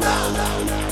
no, no, no.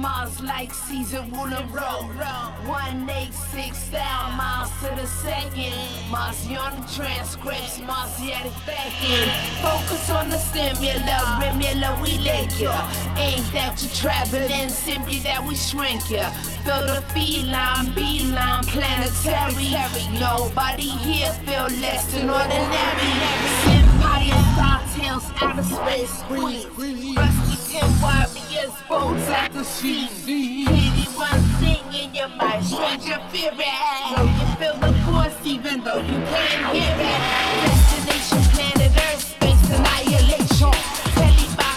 Mars like Caesar ruler Rome. One eight six down, miles to the second. Marcion transcripts, Marciatic backing. Focus on the stimula, remula, we lick ya. Ain't that you traveling, simply that we shrink ya. Feel the feline, beeline, planetary. Nobody here feel less than ordinary. Empire star out of space. Rusty warriors, boats at the sea. Pity one thing in your mind, strange your fear you feel the force even though you can't hear it. Destination planet Earth, space annihilation. Telebox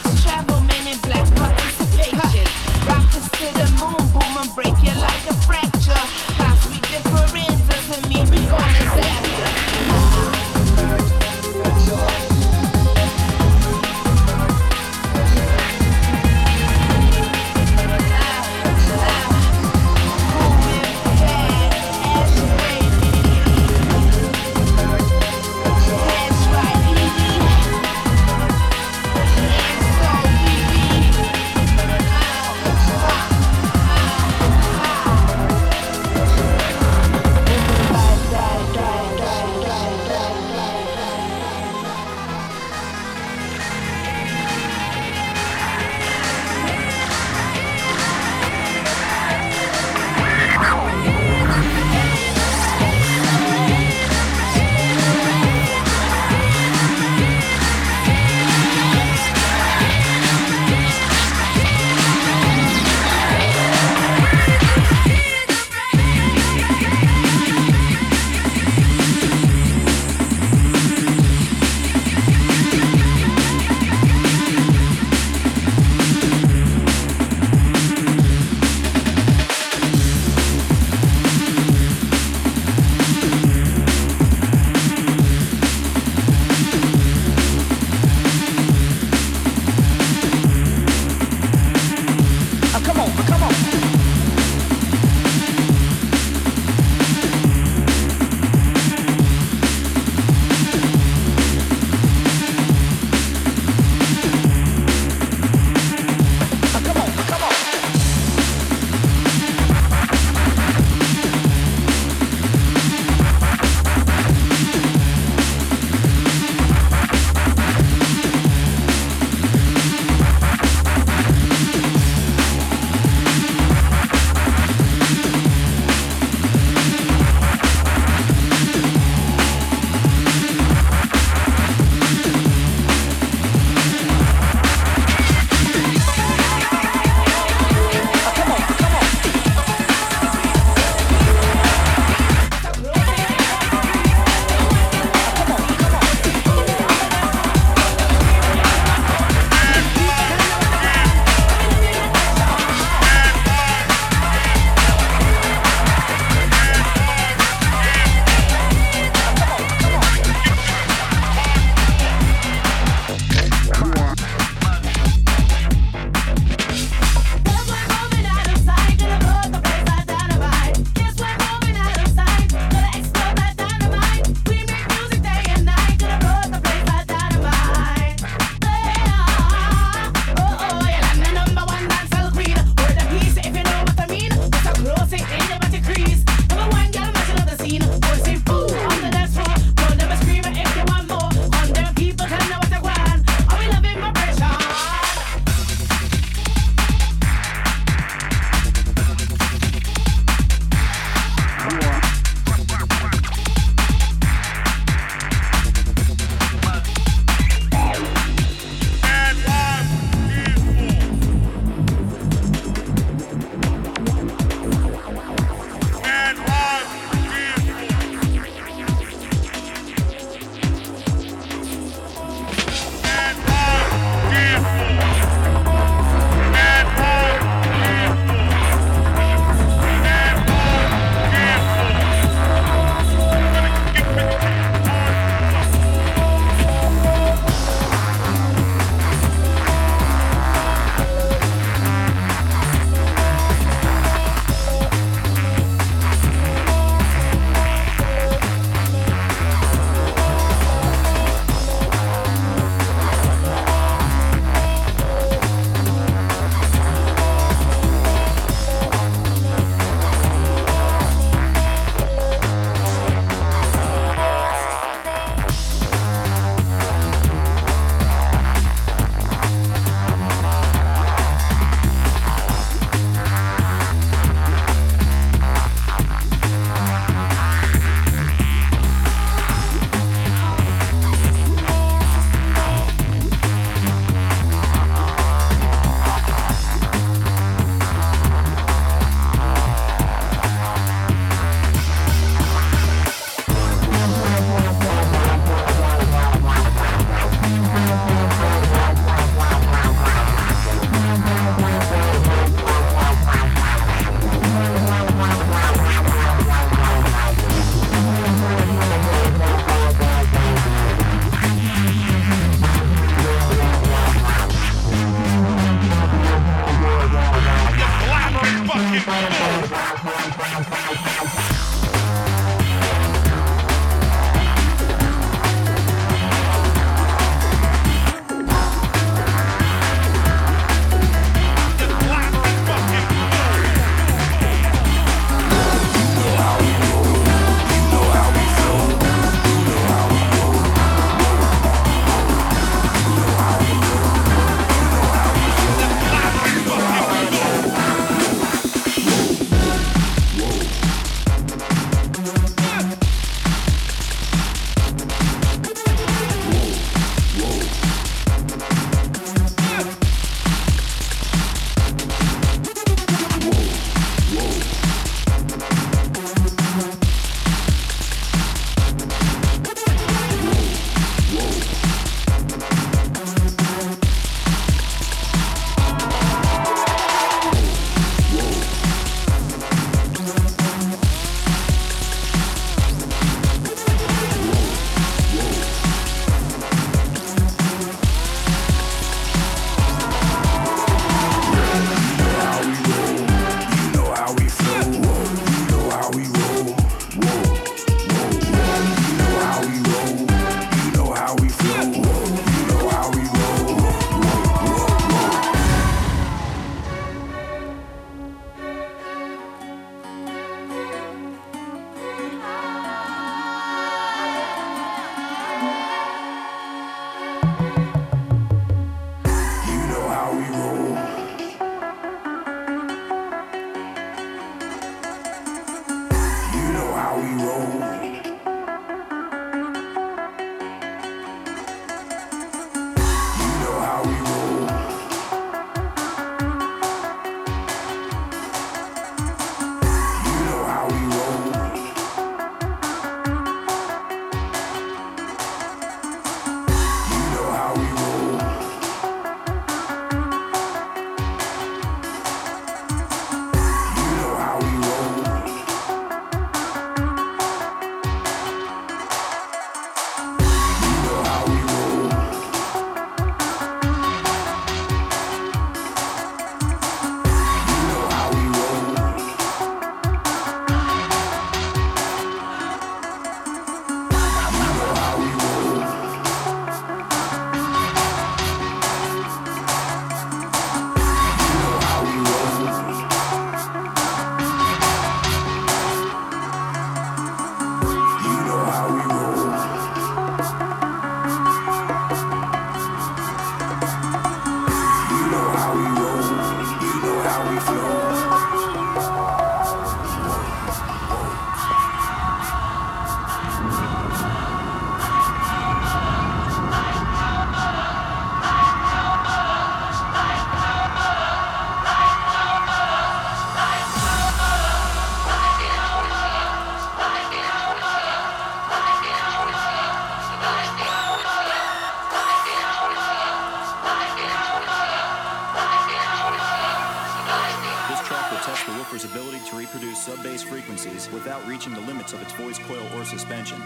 without reaching the limits of its voice coil or suspension.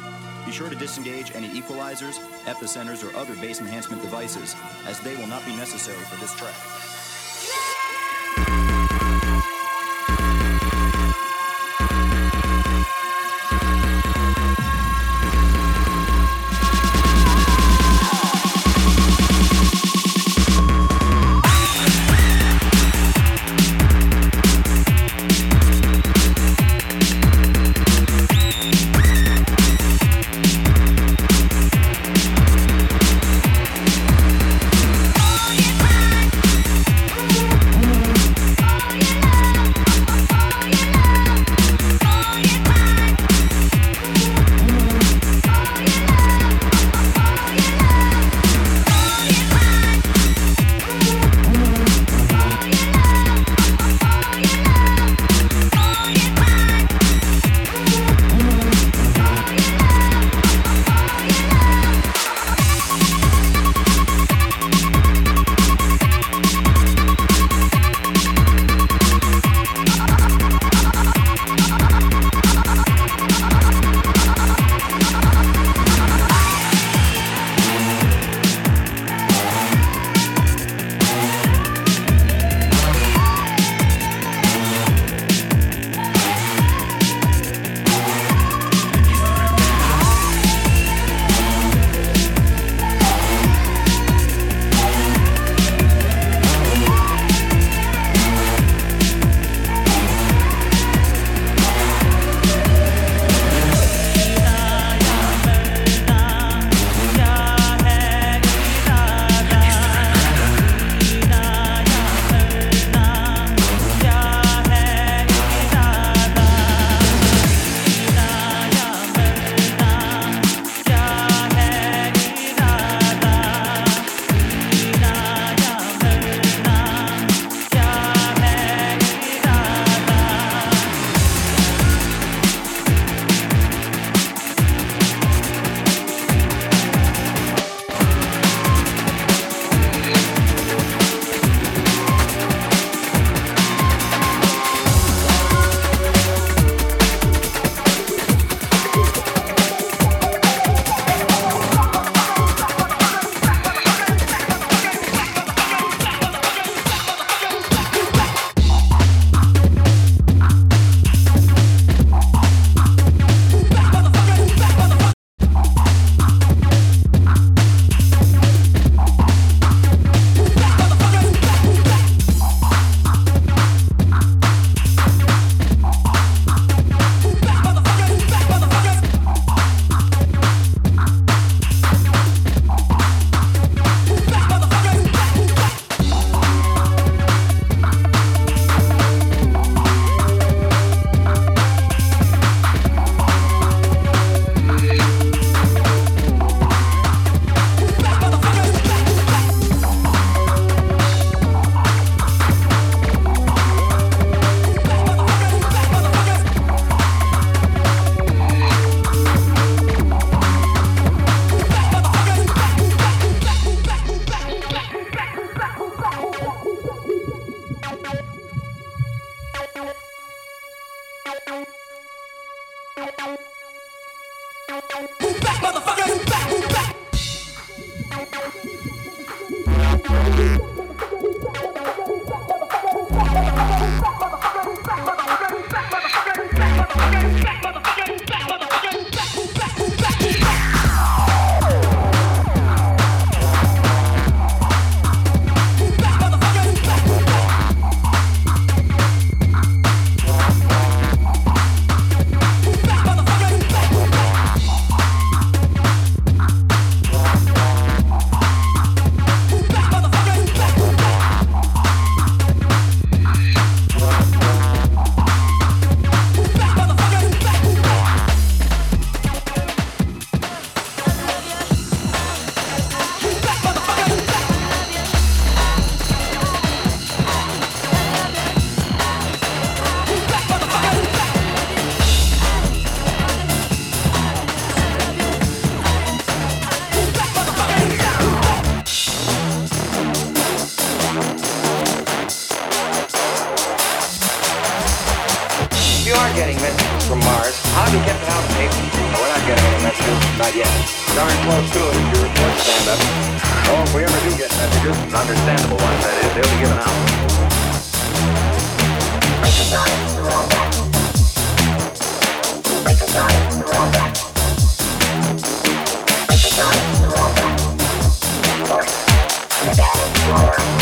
Be sure to disengage any equalizers, epicenters, or other bass enhancement devices, as they will not be necessary for this track. arrangement from Mars. how do you get out of paper. Oh, we're not getting any messages, not yet. Darn close to it if you report stand up. Oh, if we ever do get messages, understandable ones that is, they'll be given out. Roar.